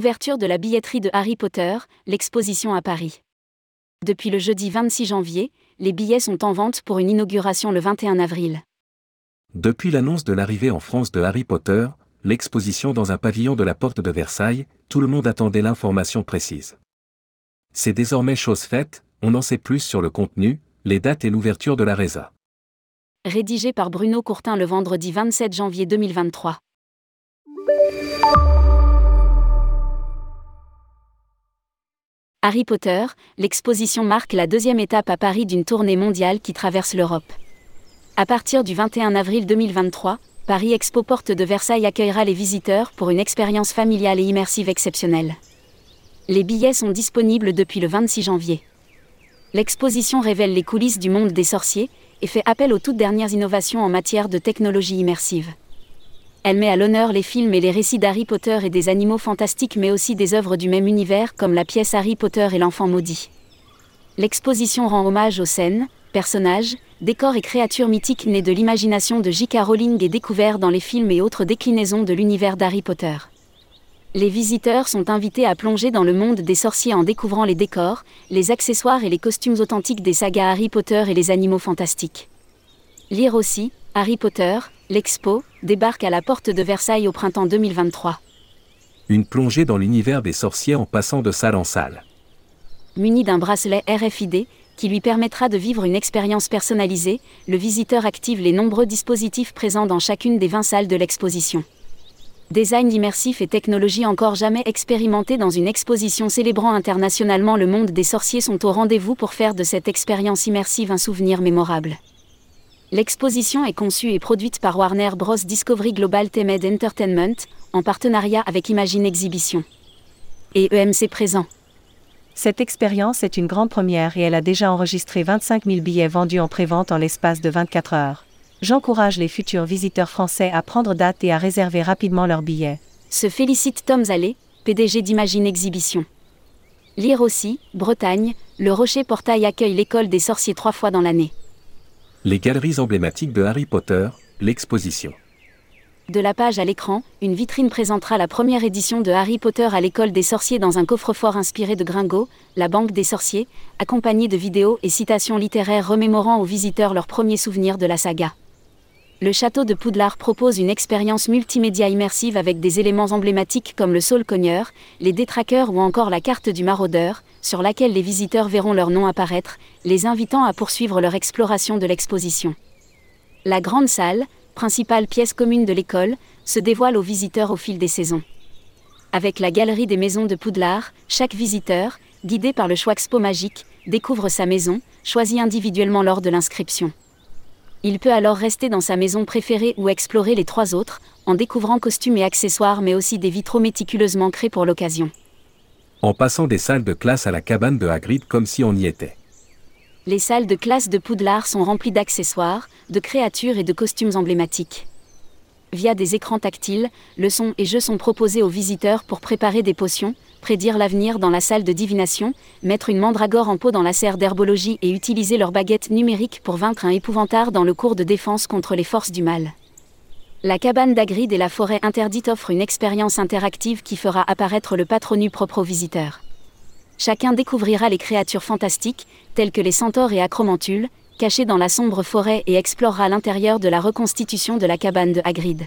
Ouverture de la billetterie de Harry Potter, l'exposition à Paris. Depuis le jeudi 26 janvier, les billets sont en vente pour une inauguration le 21 avril. Depuis l'annonce de l'arrivée en France de Harry Potter, l'exposition dans un pavillon de la porte de Versailles, tout le monde attendait l'information précise. C'est désormais chose faite, on en sait plus sur le contenu, les dates et l'ouverture de la résa. Rédigé par Bruno Courtin le vendredi 27 janvier 2023. Harry Potter, l'exposition marque la deuxième étape à Paris d'une tournée mondiale qui traverse l'Europe. À partir du 21 avril 2023, Paris Expo Porte de Versailles accueillera les visiteurs pour une expérience familiale et immersive exceptionnelle. Les billets sont disponibles depuis le 26 janvier. L'exposition révèle les coulisses du monde des sorciers et fait appel aux toutes dernières innovations en matière de technologie immersive. Elle met à l'honneur les films et les récits d'Harry Potter et des animaux fantastiques mais aussi des œuvres du même univers comme la pièce Harry Potter et l'enfant maudit. L'exposition rend hommage aux scènes, personnages, décors et créatures mythiques nées de l'imagination de J.K. Rowling et découverts dans les films et autres déclinaisons de l'univers d'Harry Potter. Les visiteurs sont invités à plonger dans le monde des sorciers en découvrant les décors, les accessoires et les costumes authentiques des sagas Harry Potter et les animaux fantastiques. Lire aussi, Harry Potter, l'expo, débarque à la porte de Versailles au printemps 2023. Une plongée dans l'univers des sorciers en passant de salle en salle. Muni d'un bracelet RFID, qui lui permettra de vivre une expérience personnalisée, le visiteur active les nombreux dispositifs présents dans chacune des 20 salles de l'exposition. Design immersif et technologie encore jamais expérimentées dans une exposition célébrant internationalement le monde des sorciers sont au rendez-vous pour faire de cette expérience immersive un souvenir mémorable. L'exposition est conçue et produite par Warner Bros. Discovery Global Temed Entertainment, en partenariat avec Imagine Exhibition. Et EMC présent. Cette expérience est une grande première et elle a déjà enregistré 25 000 billets vendus en prévente en l'espace de 24 heures. J'encourage les futurs visiteurs français à prendre date et à réserver rapidement leurs billets. Se félicite Tom Zallé, PDG d'Imagine Exhibition. Lire aussi, Bretagne, le Rocher Portail accueille l'école des sorciers trois fois dans l'année. Les galeries emblématiques de Harry Potter, l'exposition. De la page à l'écran, une vitrine présentera la première édition de Harry Potter à l'école des sorciers dans un coffre-fort inspiré de Gringot, la banque des sorciers, accompagné de vidéos et citations littéraires remémorant aux visiteurs leurs premiers souvenirs de la saga le château de Poudlard propose une expérience multimédia immersive avec des éléments emblématiques comme le saule cogneur, les détraqueurs ou encore la carte du maraudeur, sur laquelle les visiteurs verront leur nom apparaître, les invitant à poursuivre leur exploration de l'exposition. La grande salle, principale pièce commune de l'école, se dévoile aux visiteurs au fil des saisons. Avec la galerie des maisons de Poudlard, chaque visiteur, guidé par le choix expo magique, découvre sa maison, choisie individuellement lors de l'inscription. Il peut alors rester dans sa maison préférée ou explorer les trois autres, en découvrant costumes et accessoires mais aussi des vitraux méticuleusement créés pour l'occasion. En passant des salles de classe à la cabane de Hagrid comme si on y était. Les salles de classe de Poudlard sont remplies d'accessoires, de créatures et de costumes emblématiques. Via des écrans tactiles, leçons et jeux sont proposés aux visiteurs pour préparer des potions, prédire l'avenir dans la salle de divination, mettre une mandragore en pot dans la serre d'herbologie et utiliser leur baguette numérique pour vaincre un épouvantard dans le cours de défense contre les forces du mal. La cabane d'Agrid et la forêt interdite offrent une expérience interactive qui fera apparaître le patronu propre aux visiteurs. Chacun découvrira les créatures fantastiques, telles que les centaures et acromantules, cachées dans la sombre forêt et explorera l'intérieur de la reconstitution de la cabane de Hagrid.